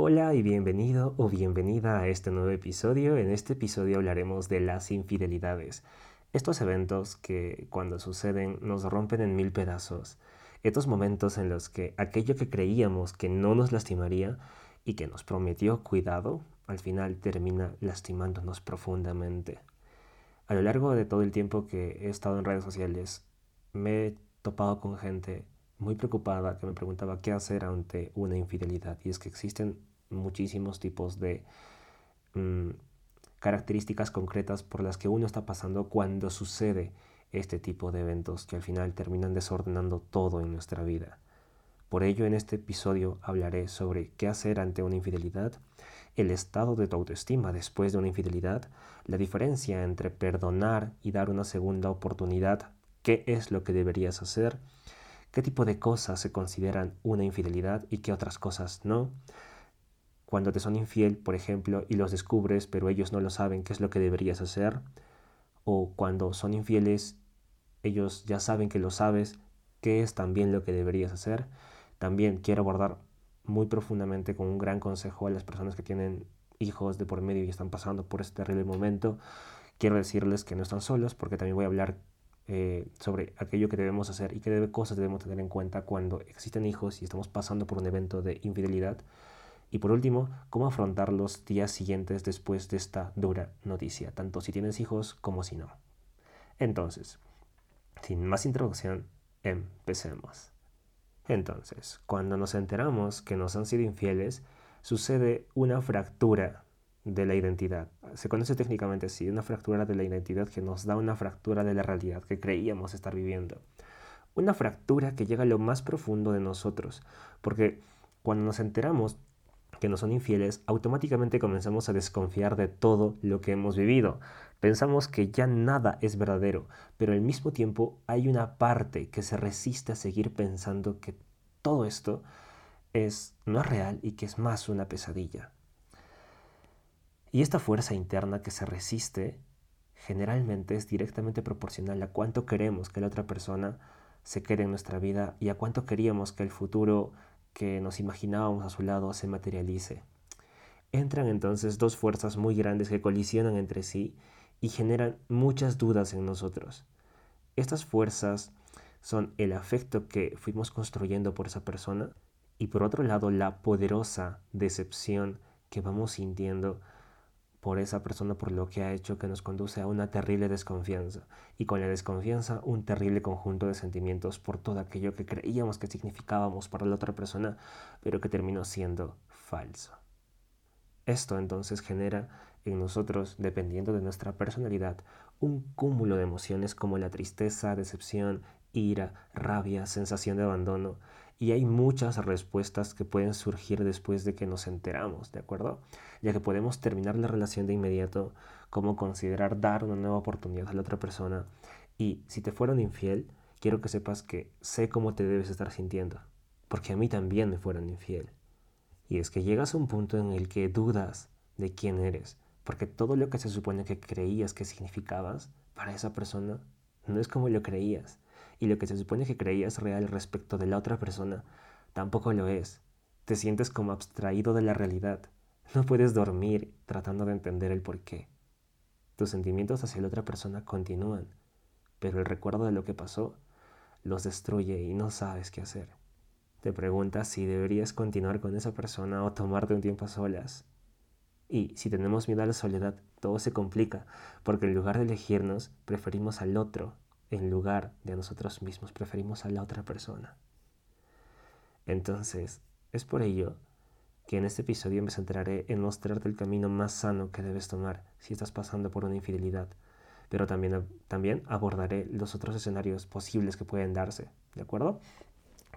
Hola y bienvenido o bienvenida a este nuevo episodio. En este episodio hablaremos de las infidelidades. Estos eventos que cuando suceden nos rompen en mil pedazos. Estos momentos en los que aquello que creíamos que no nos lastimaría y que nos prometió cuidado, al final termina lastimándonos profundamente. A lo largo de todo el tiempo que he estado en redes sociales, me he topado con gente muy preocupada que me preguntaba qué hacer ante una infidelidad. Y es que existen muchísimos tipos de mm, características concretas por las que uno está pasando cuando sucede este tipo de eventos que al final terminan desordenando todo en nuestra vida. Por ello en este episodio hablaré sobre qué hacer ante una infidelidad, el estado de tu autoestima después de una infidelidad, la diferencia entre perdonar y dar una segunda oportunidad, qué es lo que deberías hacer, qué tipo de cosas se consideran una infidelidad y qué otras cosas no, cuando te son infiel, por ejemplo, y los descubres, pero ellos no lo saben, qué es lo que deberías hacer. O cuando son infieles, ellos ya saben que lo sabes, qué es también lo que deberías hacer. También quiero abordar muy profundamente con un gran consejo a las personas que tienen hijos de por medio y están pasando por este terrible momento. Quiero decirles que no están solos porque también voy a hablar eh, sobre aquello que debemos hacer y qué cosas debemos tener en cuenta cuando existen hijos y estamos pasando por un evento de infidelidad. Y por último, cómo afrontar los días siguientes después de esta dura noticia, tanto si tienes hijos como si no. Entonces, sin más introducción, empecemos. Entonces, cuando nos enteramos que nos han sido infieles, sucede una fractura de la identidad. Se conoce técnicamente así, una fractura de la identidad que nos da una fractura de la realidad que creíamos estar viviendo. Una fractura que llega a lo más profundo de nosotros, porque cuando nos enteramos que nos son infieles, automáticamente comenzamos a desconfiar de todo lo que hemos vivido. Pensamos que ya nada es verdadero, pero al mismo tiempo hay una parte que se resiste a seguir pensando que todo esto es no es real y que es más una pesadilla. Y esta fuerza interna que se resiste generalmente es directamente proporcional a cuánto queremos que la otra persona se quede en nuestra vida y a cuánto queríamos que el futuro que nos imaginábamos a su lado se materialice. Entran entonces dos fuerzas muy grandes que colisionan entre sí y generan muchas dudas en nosotros. Estas fuerzas son el afecto que fuimos construyendo por esa persona y por otro lado la poderosa decepción que vamos sintiendo por esa persona por lo que ha hecho que nos conduce a una terrible desconfianza y con la desconfianza un terrible conjunto de sentimientos por todo aquello que creíamos que significábamos para la otra persona pero que terminó siendo falso. Esto entonces genera en nosotros, dependiendo de nuestra personalidad, un cúmulo de emociones como la tristeza, decepción, ira, rabia, sensación de abandono, y hay muchas respuestas que pueden surgir después de que nos enteramos, ¿de acuerdo? Ya que podemos terminar la relación de inmediato, como considerar dar una nueva oportunidad a la otra persona. Y si te fueron infiel, quiero que sepas que sé cómo te debes estar sintiendo, porque a mí también me fueron infiel. Y es que llegas a un punto en el que dudas de quién eres, porque todo lo que se supone que creías que significabas para esa persona no es como lo creías y lo que se supone que creías real respecto de la otra persona tampoco lo es. Te sientes como abstraído de la realidad. No puedes dormir tratando de entender el por qué. Tus sentimientos hacia la otra persona continúan, pero el recuerdo de lo que pasó los destruye y no sabes qué hacer. Te preguntas si deberías continuar con esa persona o tomarte un tiempo a solas. Y si tenemos miedo a la soledad, todo se complica, porque en lugar de elegirnos, preferimos al otro en lugar de nosotros mismos, preferimos a la otra persona. Entonces, es por ello que en este episodio me centraré en mostrarte el camino más sano que debes tomar si estás pasando por una infidelidad, pero también, también abordaré los otros escenarios posibles que pueden darse, ¿de acuerdo?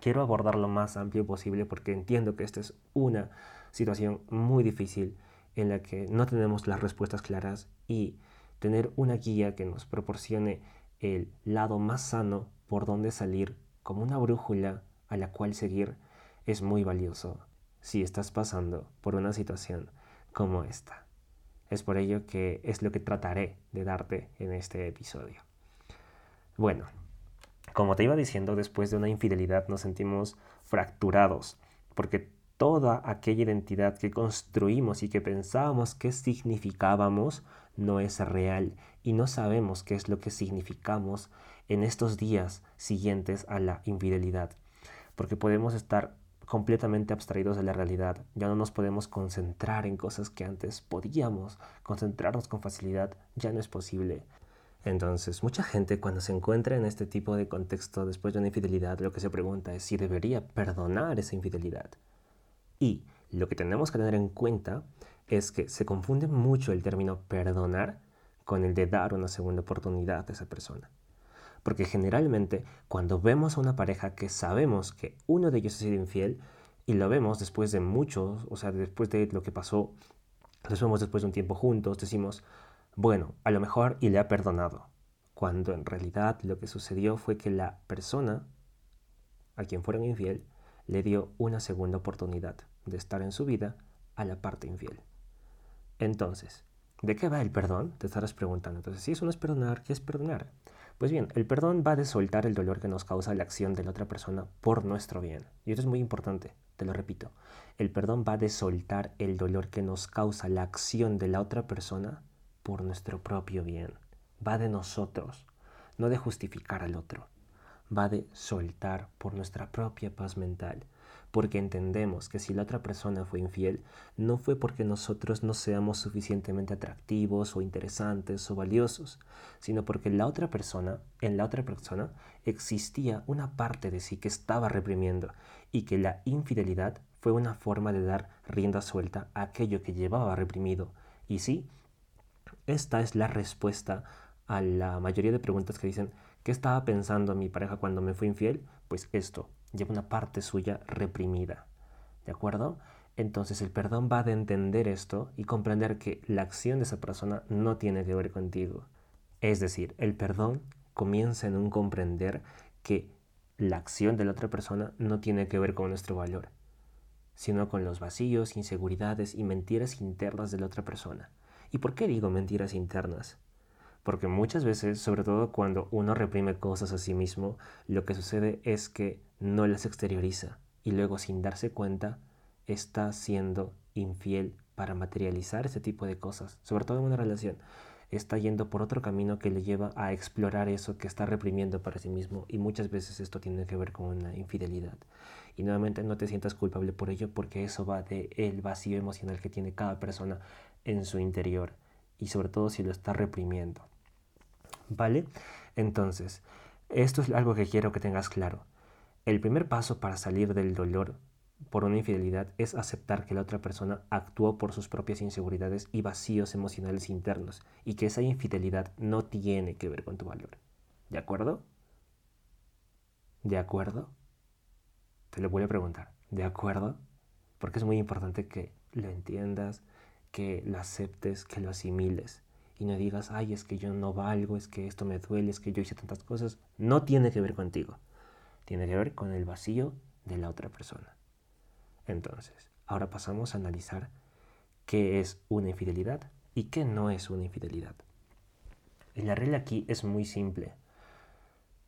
Quiero abordar lo más amplio posible porque entiendo que esta es una situación muy difícil en la que no tenemos las respuestas claras y tener una guía que nos proporcione el lado más sano por donde salir como una brújula a la cual seguir es muy valioso si estás pasando por una situación como esta. Es por ello que es lo que trataré de darte en este episodio. Bueno, como te iba diciendo, después de una infidelidad nos sentimos fracturados, porque toda aquella identidad que construimos y que pensábamos que significábamos no es real y no sabemos qué es lo que significamos en estos días siguientes a la infidelidad. Porque podemos estar completamente abstraídos de la realidad. Ya no nos podemos concentrar en cosas que antes podíamos concentrarnos con facilidad. Ya no es posible. Entonces, mucha gente cuando se encuentra en este tipo de contexto después de una infidelidad, lo que se pregunta es si debería perdonar esa infidelidad. Y lo que tenemos que tener en cuenta es que se confunde mucho el término perdonar con el de dar una segunda oportunidad a esa persona. Porque generalmente cuando vemos a una pareja que sabemos que uno de ellos ha sido infiel y lo vemos después de muchos, o sea, después de lo que pasó, los vemos después de un tiempo juntos, decimos, bueno, a lo mejor y le ha perdonado. Cuando en realidad lo que sucedió fue que la persona a quien fueron infiel le dio una segunda oportunidad de estar en su vida a la parte infiel. Entonces, ¿de qué va el perdón? Te estarás preguntando. Entonces, si eso no es perdonar, ¿qué es perdonar? Pues bien, el perdón va de soltar el dolor que nos causa la acción de la otra persona por nuestro bien. Y esto es muy importante, te lo repito. El perdón va de soltar el dolor que nos causa la acción de la otra persona por nuestro propio bien. Va de nosotros, no de justificar al otro. Va de soltar por nuestra propia paz mental porque entendemos que si la otra persona fue infiel, no fue porque nosotros no seamos suficientemente atractivos o interesantes o valiosos, sino porque la otra persona, en la otra persona, existía una parte de sí que estaba reprimiendo y que la infidelidad fue una forma de dar rienda suelta a aquello que llevaba reprimido. Y sí, esta es la respuesta a la mayoría de preguntas que dicen, ¿qué estaba pensando mi pareja cuando me fue infiel? Pues esto, lleva una parte suya reprimida. ¿De acuerdo? Entonces el perdón va de entender esto y comprender que la acción de esa persona no tiene que ver contigo. Es decir, el perdón comienza en un comprender que la acción de la otra persona no tiene que ver con nuestro valor, sino con los vacíos, inseguridades y mentiras internas de la otra persona. ¿Y por qué digo mentiras internas? Porque muchas veces, sobre todo cuando uno reprime cosas a sí mismo, lo que sucede es que no las exterioriza y luego sin darse cuenta está siendo infiel para materializar ese tipo de cosas, sobre todo en una relación. Está yendo por otro camino que le lleva a explorar eso que está reprimiendo para sí mismo y muchas veces esto tiene que ver con una infidelidad. Y nuevamente no te sientas culpable por ello porque eso va de el vacío emocional que tiene cada persona en su interior y sobre todo si lo está reprimiendo. ¿Vale? Entonces, esto es algo que quiero que tengas claro. El primer paso para salir del dolor por una infidelidad es aceptar que la otra persona actuó por sus propias inseguridades y vacíos emocionales internos y que esa infidelidad no tiene que ver con tu valor. ¿De acuerdo? ¿De acuerdo? Te lo voy a preguntar. ¿De acuerdo? Porque es muy importante que lo entiendas, que lo aceptes, que lo asimiles y no digas, ay, es que yo no valgo, es que esto me duele, es que yo hice tantas cosas. No tiene que ver contigo tiene que ver con el vacío de la otra persona. Entonces, ahora pasamos a analizar qué es una infidelidad y qué no es una infidelidad. Y la regla aquí es muy simple.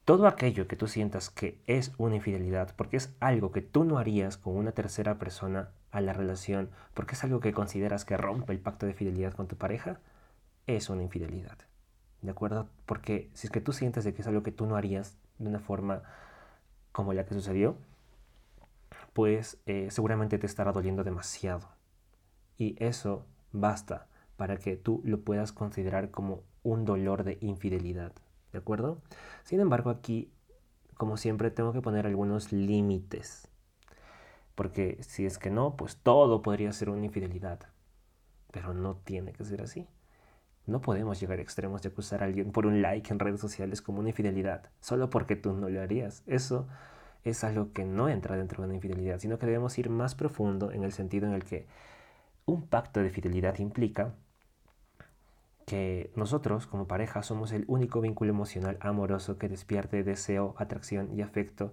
Todo aquello que tú sientas que es una infidelidad, porque es algo que tú no harías con una tercera persona a la relación, porque es algo que consideras que rompe el pacto de fidelidad con tu pareja, es una infidelidad. ¿De acuerdo? Porque si es que tú sientes de que es algo que tú no harías de una forma como la que sucedió, pues eh, seguramente te estará doliendo demasiado. Y eso basta para que tú lo puedas considerar como un dolor de infidelidad. ¿De acuerdo? Sin embargo, aquí, como siempre, tengo que poner algunos límites. Porque si es que no, pues todo podría ser una infidelidad. Pero no tiene que ser así. No podemos llegar a extremos de acusar a alguien por un like en redes sociales como una infidelidad, solo porque tú no lo harías. Eso es algo que no entra dentro de una infidelidad, sino que debemos ir más profundo en el sentido en el que un pacto de fidelidad implica que nosotros como pareja somos el único vínculo emocional amoroso que despierte deseo, atracción y afecto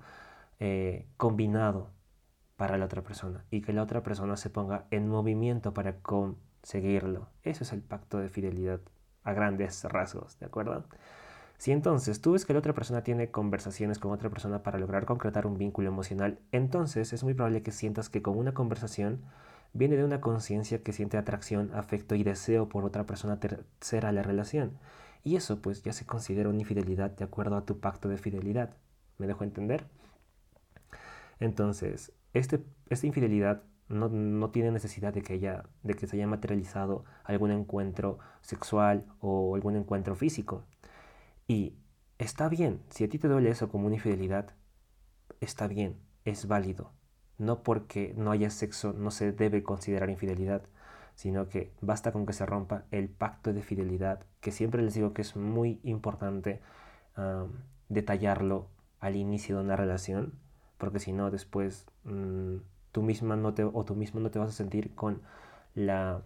eh, combinado para la otra persona y que la otra persona se ponga en movimiento para conseguirlo. Eso es el pacto de fidelidad a grandes rasgos, ¿de acuerdo? Si entonces tú ves que la otra persona tiene conversaciones con otra persona para lograr concretar un vínculo emocional, entonces es muy probable que sientas que con una conversación viene de una conciencia que siente atracción, afecto y deseo por otra persona tercera a la relación. Y eso pues ya se considera una infidelidad de acuerdo a tu pacto de fidelidad. ¿Me dejo entender? Entonces, este, esta infidelidad no, no, tiene necesidad de que, haya, de que se haya materializado algún encuentro sexual o algún encuentro físico. Y está bien, si a ti te duele eso como una infidelidad, está bien, es válido. No porque no haya sexo no se debe considerar infidelidad, sino que basta con que se rompa el pacto de fidelidad, que siempre les digo que es muy importante detallarlo al inicio de una relación, porque si no después mm, tú misma no te, o tú mismo no te vas a sentir con la,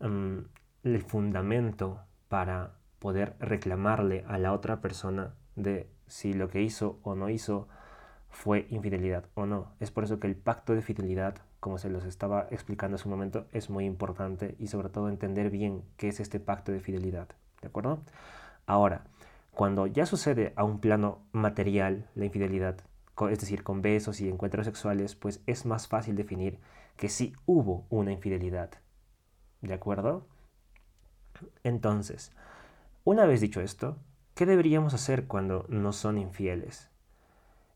el fundamento para poder reclamarle a la otra persona de si lo que hizo o no hizo fue infidelidad o no. Es por eso que el pacto de fidelidad, como se los estaba explicando hace un momento, es muy importante y sobre todo entender bien qué es este pacto de fidelidad. ¿De acuerdo? Ahora, cuando ya sucede a un plano material la infidelidad, es decir, con besos y encuentros sexuales, pues es más fácil definir que sí hubo una infidelidad. ¿De acuerdo? Entonces, una vez dicho esto, ¿qué deberíamos hacer cuando nos son infieles?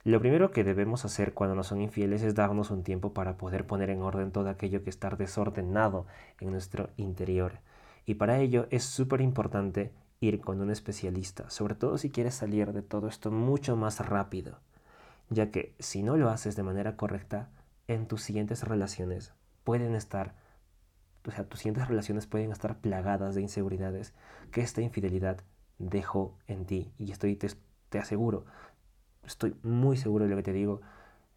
Lo primero que debemos hacer cuando nos son infieles es darnos un tiempo para poder poner en orden todo aquello que está desordenado en nuestro interior. Y para ello es súper importante ir con un especialista, sobre todo si quieres salir de todo esto mucho más rápido, ya que si no lo haces de manera correcta, en tus siguientes relaciones pueden estar o sea, tus siguientes relaciones pueden estar plagadas de inseguridades que esta infidelidad dejó en ti. Y estoy, te, te aseguro, estoy muy seguro de lo que te digo,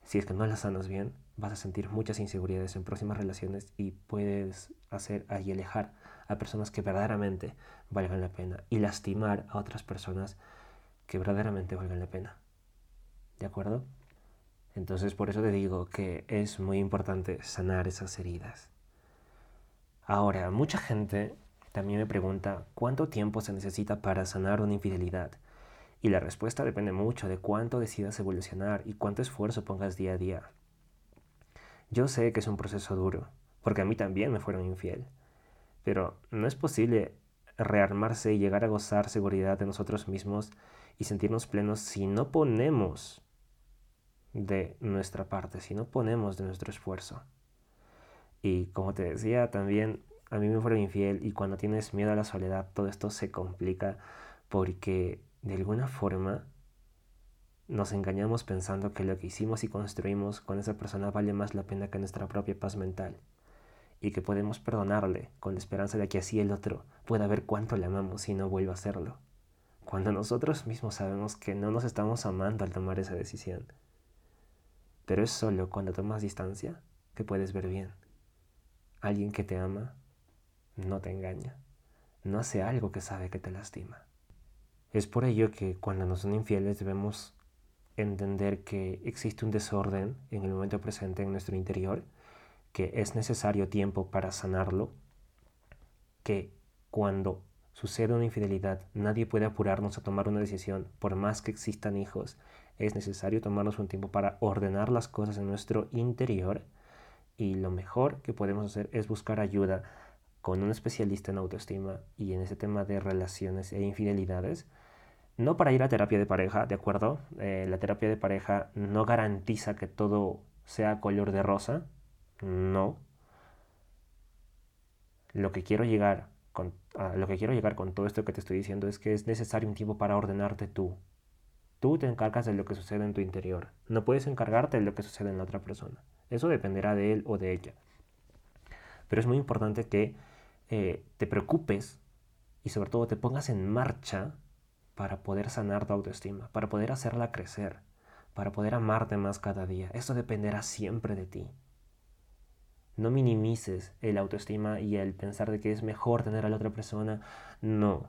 si es que no las sanas bien, vas a sentir muchas inseguridades en próximas relaciones y puedes hacer y alejar a personas que verdaderamente valgan la pena y lastimar a otras personas que verdaderamente valgan la pena. ¿De acuerdo? Entonces por eso te digo que es muy importante sanar esas heridas. Ahora, mucha gente también me pregunta cuánto tiempo se necesita para sanar una infidelidad. Y la respuesta depende mucho de cuánto decidas evolucionar y cuánto esfuerzo pongas día a día. Yo sé que es un proceso duro, porque a mí también me fueron infiel. Pero no es posible rearmarse y llegar a gozar seguridad de nosotros mismos y sentirnos plenos si no ponemos de nuestra parte, si no ponemos de nuestro esfuerzo. Y como te decía, también a mí me fueron infiel y cuando tienes miedo a la soledad, todo esto se complica porque de alguna forma nos engañamos pensando que lo que hicimos y construimos con esa persona vale más la pena que nuestra propia paz mental y que podemos perdonarle con la esperanza de que así el otro pueda ver cuánto le amamos y no vuelva a hacerlo. Cuando nosotros mismos sabemos que no nos estamos amando al tomar esa decisión. Pero es solo cuando tomas distancia que puedes ver bien. Alguien que te ama no te engaña, no hace algo que sabe que te lastima. Es por ello que cuando nos son infieles debemos entender que existe un desorden en el momento presente en nuestro interior, que es necesario tiempo para sanarlo, que cuando sucede una infidelidad nadie puede apurarnos a tomar una decisión, por más que existan hijos, es necesario tomarnos un tiempo para ordenar las cosas en nuestro interior y lo mejor que podemos hacer es buscar ayuda con un especialista en autoestima y en ese tema de relaciones e infidelidades. No para ir a terapia de pareja, ¿de acuerdo? Eh, la terapia de pareja no garantiza que todo sea color de rosa. No. Lo que quiero llegar con, lo que quiero llegar con todo esto que te estoy diciendo es que es necesario un tiempo para ordenarte tú. Tú te encargas de lo que sucede en tu interior. No puedes encargarte de lo que sucede en la otra persona. Eso dependerá de él o de ella. Pero es muy importante que eh, te preocupes y sobre todo te pongas en marcha para poder sanar tu autoestima, para poder hacerla crecer, para poder amarte más cada día. Eso dependerá siempre de ti. No minimices el autoestima y el pensar de que es mejor tener a la otra persona. No.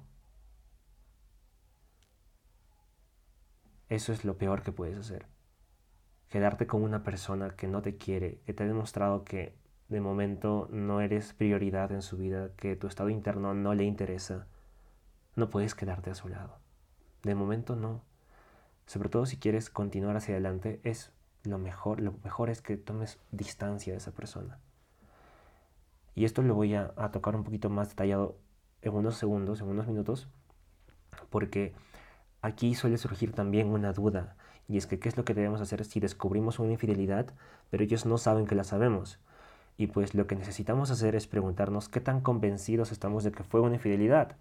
Eso es lo peor que puedes hacer quedarte con una persona que no te quiere, que te ha demostrado que de momento no eres prioridad en su vida, que tu estado interno no le interesa, no puedes quedarte a su lado. De momento no. Sobre todo si quieres continuar hacia adelante, es lo mejor, lo mejor es que tomes distancia de esa persona. Y esto lo voy a, tocar un poquito más detallado en unos segundos, en unos minutos, porque aquí suele surgir también una duda, y es que qué es lo que debemos hacer si descubrimos una infidelidad, pero ellos no saben que la sabemos. Y pues lo que necesitamos hacer es preguntarnos qué tan convencidos estamos de que fue una infidelidad.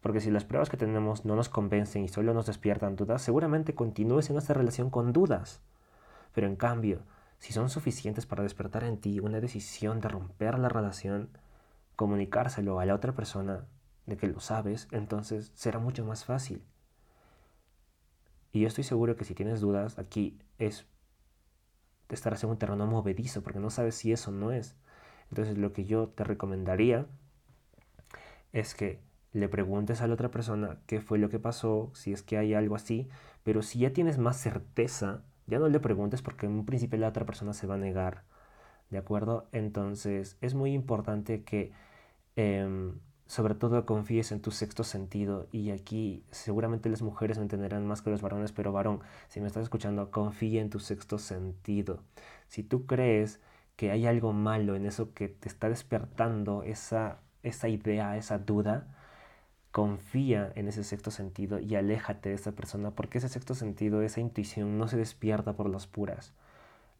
Porque si las pruebas que tenemos no nos convencen y solo nos despiertan dudas, seguramente continúes en esta relación con dudas. Pero en cambio, si son suficientes para despertar en ti una decisión de romper la relación, comunicárselo a la otra persona de que lo sabes, entonces será mucho más fácil. Y yo estoy seguro que si tienes dudas, aquí es estarás en un terreno movedizo porque no sabes si eso no es. Entonces lo que yo te recomendaría es que le preguntes a la otra persona qué fue lo que pasó, si es que hay algo así, pero si ya tienes más certeza, ya no le preguntes porque en un principio la otra persona se va a negar, ¿de acuerdo? Entonces es muy importante que em, sobre todo confíes en tu sexto sentido y aquí seguramente las mujeres me entenderán más que los varones, pero varón, si me estás escuchando, confía en tu sexto sentido. Si tú crees que hay algo malo en eso que te está despertando esa, esa idea, esa duda, confía en ese sexto sentido y aléjate de esa persona porque ese sexto sentido, esa intuición no se despierta por las puras.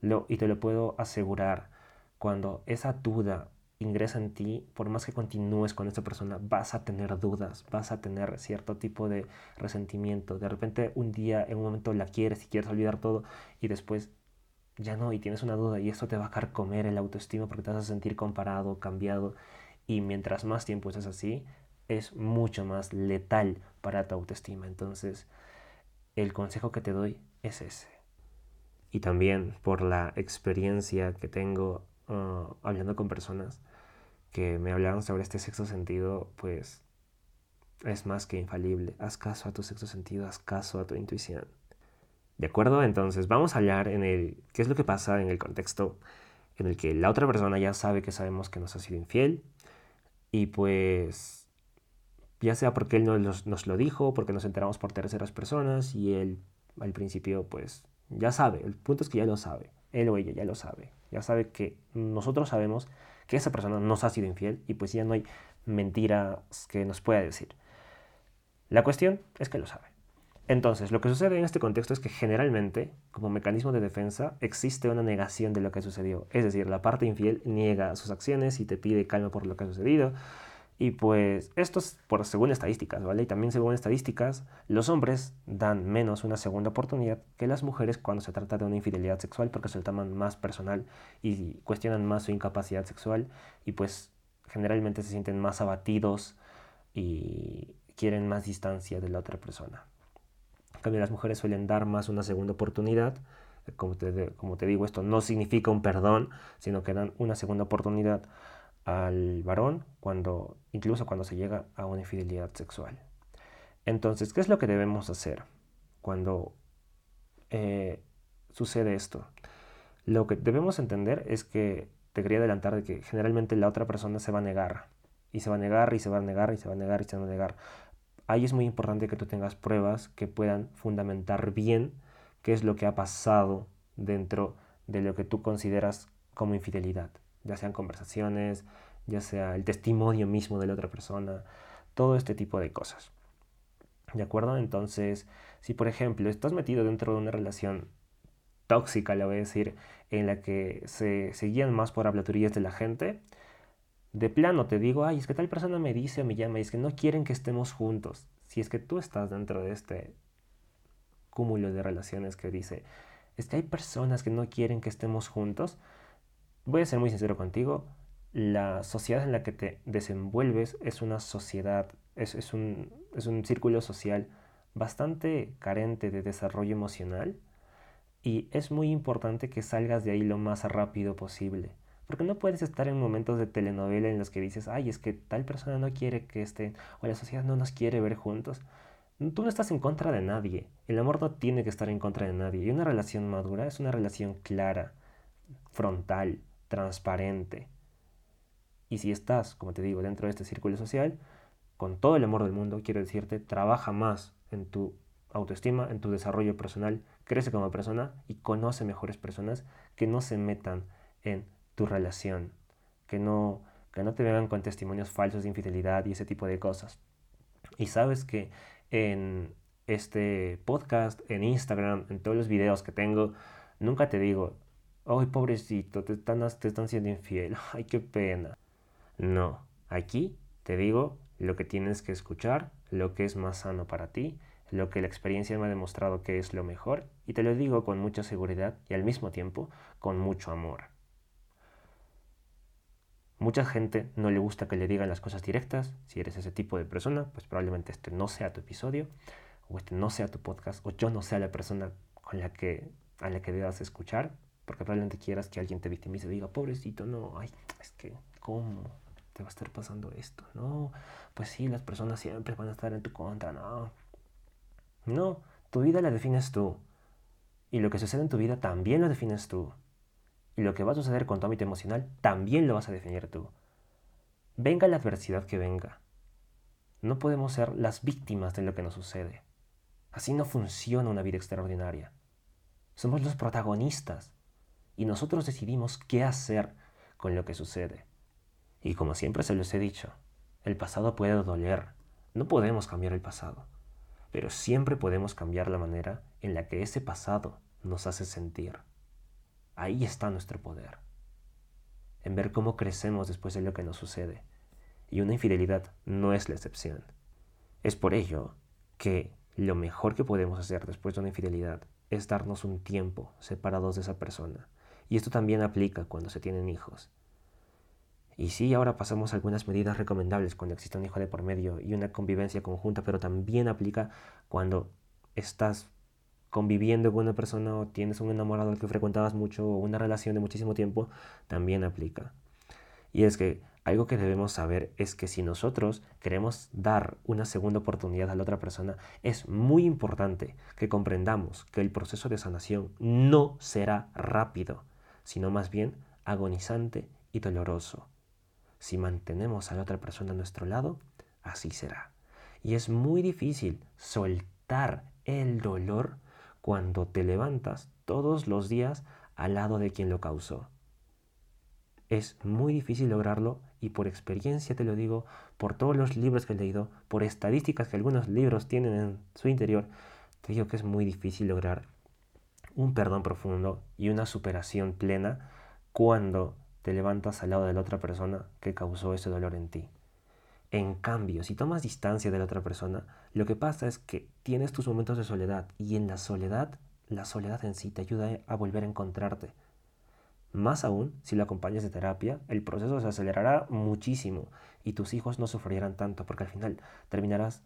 Lo, y te lo puedo asegurar, cuando esa duda ingresa en ti, por más que continúes con esta persona, vas a tener dudas, vas a tener cierto tipo de resentimiento. De repente un día, en un momento la quieres y quieres olvidar todo y después ya no y tienes una duda y esto te va a carcomer el autoestima porque te vas a sentir comparado, cambiado y mientras más tiempo estés así, es mucho más letal para tu autoestima. Entonces, el consejo que te doy es ese. Y también por la experiencia que tengo hablando con personas que me hablaron sobre este sexto sentido, pues es más que infalible. Haz caso a tu sexto sentido, haz caso a tu intuición. ¿De acuerdo? Entonces vamos a hablar en el qué es lo que pasa en el contexto en el que la otra persona ya sabe que sabemos que nos ha sido infiel y pues ya sea porque él nos, nos lo dijo, porque nos enteramos por terceras personas y él al principio pues ya sabe, el punto es que ya lo sabe, él o ella ya lo sabe, ya sabe que nosotros sabemos que esa persona nos ha sido infiel y pues ya no hay mentiras que nos pueda decir. La cuestión es que lo sabe. Entonces, lo que sucede en este contexto es que generalmente, como mecanismo de defensa, existe una negación de lo que sucedió. Es decir, la parte infiel niega sus acciones y te pide calma por lo que ha sucedido, y pues esto es por según estadísticas, ¿vale? Y también según estadísticas, los hombres dan menos una segunda oportunidad que las mujeres cuando se trata de una infidelidad sexual porque se lo toman más personal y cuestionan más su incapacidad sexual y pues generalmente se sienten más abatidos y quieren más distancia de la otra persona. En cambio, las mujeres suelen dar más una segunda oportunidad. Como te, como te digo, esto no significa un perdón, sino que dan una segunda oportunidad al varón cuando incluso cuando se llega a una infidelidad sexual. Entonces, ¿qué es lo que debemos hacer cuando eh, sucede esto? Lo que debemos entender es que te quería adelantar de que generalmente la otra persona se va a negar y se va a negar y se va a negar y se va a negar y se va a negar. Ahí es muy importante que tú tengas pruebas que puedan fundamentar bien qué es lo que ha pasado dentro de lo que tú consideras como infidelidad ya sean conversaciones, ya sea el testimonio mismo de la otra persona, todo este tipo de cosas. ¿De acuerdo? Entonces, si por ejemplo estás metido dentro de una relación tóxica, le voy a decir, en la que se, se guían más por hablaturías de la gente, de plano te digo, ay, es que tal persona me dice o me llama y es que no quieren que estemos juntos. Si es que tú estás dentro de este cúmulo de relaciones que dice, es que hay personas que no quieren que estemos juntos, voy a ser muy sincero contigo, la sociedad en la que te desenvuelves es una sociedad, es, un, es un círculo social bastante carente de desarrollo emocional y es muy importante que salgas de ahí lo más rápido posible. Porque no puedes estar en momentos de telenovela en los que dices, ay, es que tal persona no quiere que estén, o la sociedad no nos quiere ver juntos. Tú no estás en contra de nadie. El amor no tiene que estar en contra de nadie. Y una relación madura es una relación clara, frontal, transparente. Y si estás, como te digo, dentro de este círculo social, con todo el amor del mundo, quiero decirte, trabaja más en tu autoestima, en tu desarrollo personal, crece como persona y conoce mejores personas que no se metan en tu relación, que no, que no te vengan con testimonios falsos de infidelidad y ese tipo de cosas. Y sabes que en este podcast, en Instagram, en todos los videos que tengo, nunca te digo, ay pobrecito, te están, te están siendo infiel, ay qué pena. No, aquí te digo lo que tienes que escuchar, lo que es más sano para ti, lo que la experiencia me ha demostrado que es lo mejor, y te lo digo con mucha seguridad y al mismo tiempo con mucho amor. Mucha gente no le gusta que le digan las cosas directas. Si eres ese tipo de persona, pues probablemente este no sea tu episodio, o este no sea tu podcast, o yo no sea la persona con la que, a la que debas escuchar, porque probablemente quieras que alguien te victimice y diga, pobrecito, no, ay, es que, ¿cómo te va a estar pasando esto? No, pues sí, las personas siempre van a estar en tu contra, no. No, tu vida la defines tú. Y lo que sucede en tu vida también lo defines tú. Y lo que va a suceder con tu ámbito emocional también lo vas a definir tú. Venga la adversidad que venga. No podemos ser las víctimas de lo que nos sucede. Así no funciona una vida extraordinaria. Somos los protagonistas y nosotros decidimos qué hacer con lo que sucede. Y como siempre se los he dicho, el pasado puede doler. No podemos cambiar el pasado, pero siempre podemos cambiar la manera en la que ese pasado nos hace sentir. Ahí está nuestro poder. En ver cómo crecemos después de lo que nos sucede. Y una infidelidad no es la excepción. Es por ello que lo mejor que podemos hacer después de una infidelidad es darnos un tiempo separados de esa persona. Y esto también aplica cuando se tienen hijos. Y sí, ahora pasamos algunas medidas recomendables cuando existe un hijo de por medio y una convivencia conjunta, pero también aplica cuando estás conviviendo con una persona o tienes un enamorado al que frecuentabas mucho o una relación de muchísimo tiempo, también aplica. Y es que algo que debemos saber es que si nosotros queremos dar una segunda oportunidad a la otra persona, es muy importante que comprendamos que el proceso de sanación no será rápido, sino más bien agonizante y doloroso. Si mantenemos a la otra persona a nuestro lado, así será. Y es muy difícil soltar el dolor cuando te levantas todos los días al lado de quien lo causó. Es muy difícil lograrlo y por experiencia te lo digo, por todos los libros que he leído, por estadísticas que algunos libros tienen en su interior, te digo que es muy difícil lograr un perdón profundo y una superación plena cuando te levantas al lado de la otra persona que causó ese dolor en ti. En cambio, si tomas distancia de la otra persona, lo que pasa es que tienes tus momentos de soledad y en la soledad, la soledad en sí te ayuda a volver a encontrarte. Más aún, si lo acompañas de terapia, el proceso se acelerará muchísimo y tus hijos no sufrirán tanto porque al final terminarás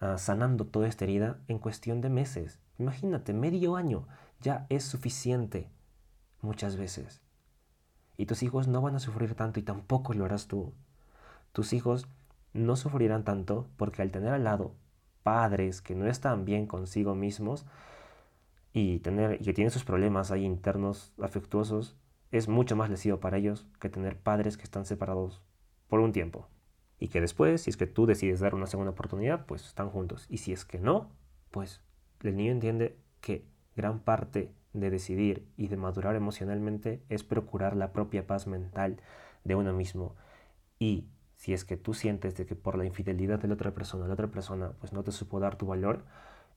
ah, sanando toda esta herida en cuestión de meses. Imagínate, medio año ya es suficiente muchas veces. Y tus hijos no van a sufrir tanto y tampoco lo harás tú. Tus hijos no sufrirán tanto porque al tener al lado padres que no están bien consigo mismos y, tener, y que tienen sus problemas ahí internos afectuosos, es mucho más lesivo para ellos que tener padres que están separados por un tiempo. Y que después, si es que tú decides dar una segunda oportunidad, pues están juntos. Y si es que no, pues el niño entiende que gran parte de decidir y de madurar emocionalmente es procurar la propia paz mental de uno mismo. Y si es que tú sientes de que por la infidelidad de la otra persona, la otra persona pues no te supo dar tu valor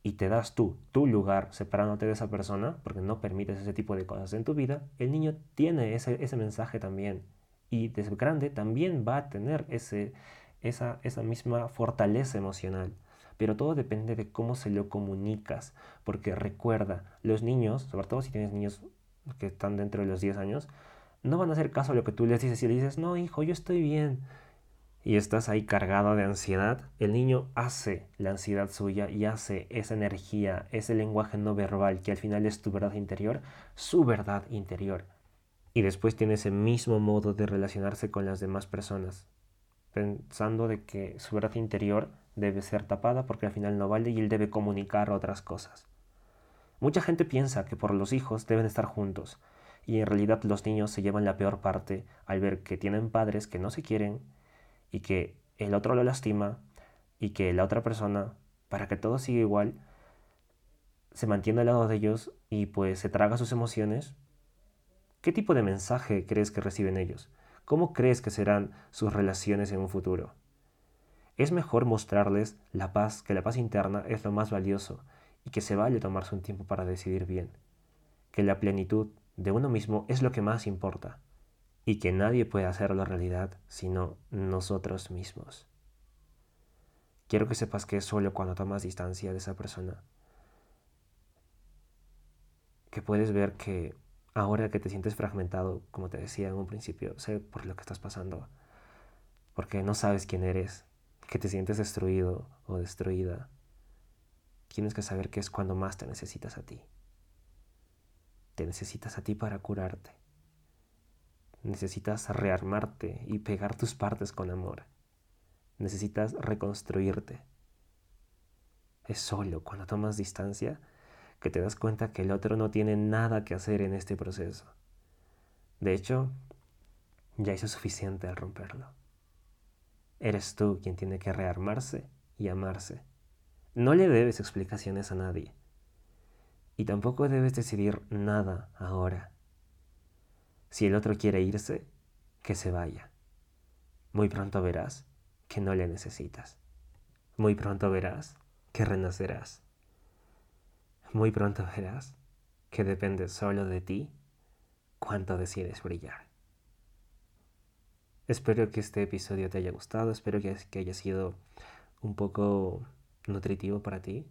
y te das tú tu lugar separándote de esa persona porque no permites ese tipo de cosas en tu vida, el niño tiene ese, ese mensaje también y desde grande también va a tener ese, esa, esa misma fortaleza emocional. Pero todo depende de cómo se lo comunicas, porque recuerda, los niños, sobre todo si tienes niños que están dentro de los 10 años, no van a hacer caso a lo que tú les dices y le dices, no, hijo, yo estoy bien, y estás ahí cargado de ansiedad, el niño hace la ansiedad suya y hace esa energía, ese lenguaje no verbal que al final es tu verdad interior, su verdad interior. Y después tiene ese mismo modo de relacionarse con las demás personas, pensando de que su verdad interior debe ser tapada porque al final no vale y él debe comunicar otras cosas. Mucha gente piensa que por los hijos deben estar juntos, y en realidad los niños se llevan la peor parte al ver que tienen padres que no se quieren, y que el otro lo lastima y que la otra persona, para que todo siga igual, se mantiene al lado de ellos y pues se traga sus emociones, ¿qué tipo de mensaje crees que reciben ellos? ¿Cómo crees que serán sus relaciones en un futuro? Es mejor mostrarles la paz, que la paz interna es lo más valioso y que se vale tomarse un tiempo para decidir bien, que la plenitud de uno mismo es lo que más importa y que nadie puede hacerlo realidad sino nosotros mismos. Quiero que sepas que es solo cuando tomas distancia de esa persona que puedes ver que ahora que te sientes fragmentado, como te decía en un principio, sé por lo que estás pasando, porque no sabes quién eres, que te sientes destruido o destruida, tienes que saber que es cuando más te necesitas a ti. Te necesitas a ti para curarte. Necesitas rearmarte y pegar tus partes con amor. Necesitas reconstruirte. Es solo cuando tomas distancia que te das cuenta que el otro no tiene nada que hacer en este proceso. De hecho, ya hizo suficiente al romperlo. Eres tú quien tiene que rearmarse y amarse. No le debes explicaciones a nadie. Y tampoco debes decidir nada ahora. Si el otro quiere irse, que se vaya. Muy pronto verás que no le necesitas. Muy pronto verás que renacerás. Muy pronto verás que depende solo de ti cuánto decides brillar. Espero que este episodio te haya gustado, espero que, haya sido un poco nutritivo para ti,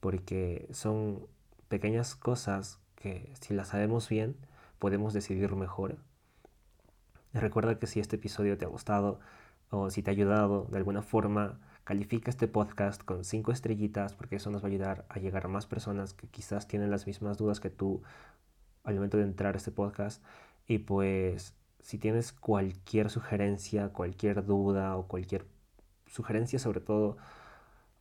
porque son pequeñas cosas que si las sabemos bien, podemos decidir mejor. Recuerda que si este episodio te ha gustado o si te ha ayudado de alguna forma, Califica este podcast con cinco estrellitas porque eso nos va a ayudar a llegar a más personas que quizás tienen las mismas dudas que tú al momento de entrar a este podcast. Y pues si tienes cualquier sugerencia, cualquier duda o cualquier sugerencia sobre todo,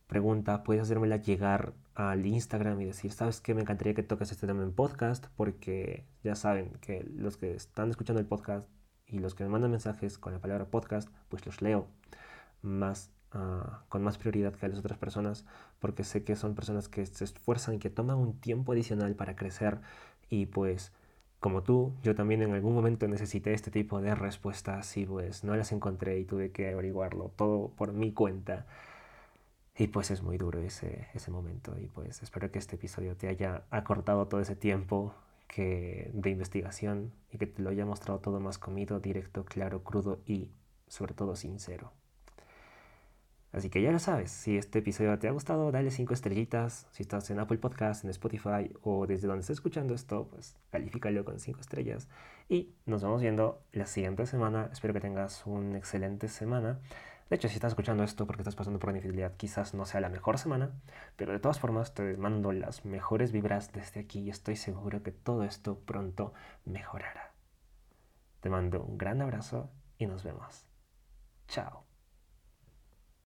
pregunta, puedes hacérmela llegar al Instagram y decir, ¿sabes qué? Me encantaría que toques este tema en podcast porque ya saben que los que están escuchando el podcast y los que me mandan mensajes con la palabra podcast, pues los leo más Ah, con más prioridad que las otras personas, porque sé que son personas que se esfuerzan que toman un tiempo adicional para crecer y pues como tú, yo también en algún momento necesité este tipo de respuestas y pues no las encontré y tuve que averiguarlo todo por mi cuenta. Y pues es muy duro ese, ese momento y pues espero que este episodio te haya acortado todo ese tiempo de investigación y que te lo haya mostrado todo más comido, directo, claro, crudo y sobre todo sincero. Así que ya lo sabes, si este episodio te ha gustado, dale 5 estrellitas. Si estás en Apple Podcast, en Spotify o desde donde estés escuchando esto, pues califícalo con 5 estrellas. Y nos vamos viendo la siguiente semana. Espero que tengas una excelente semana. De hecho, si estás escuchando esto porque estás pasando por una infidelidad, quizás no sea la mejor semana, pero de todas formas te mando las mejores vibras desde aquí y estoy seguro que todo esto pronto mejorará. Te mando un gran abrazo y nos vemos. Chao.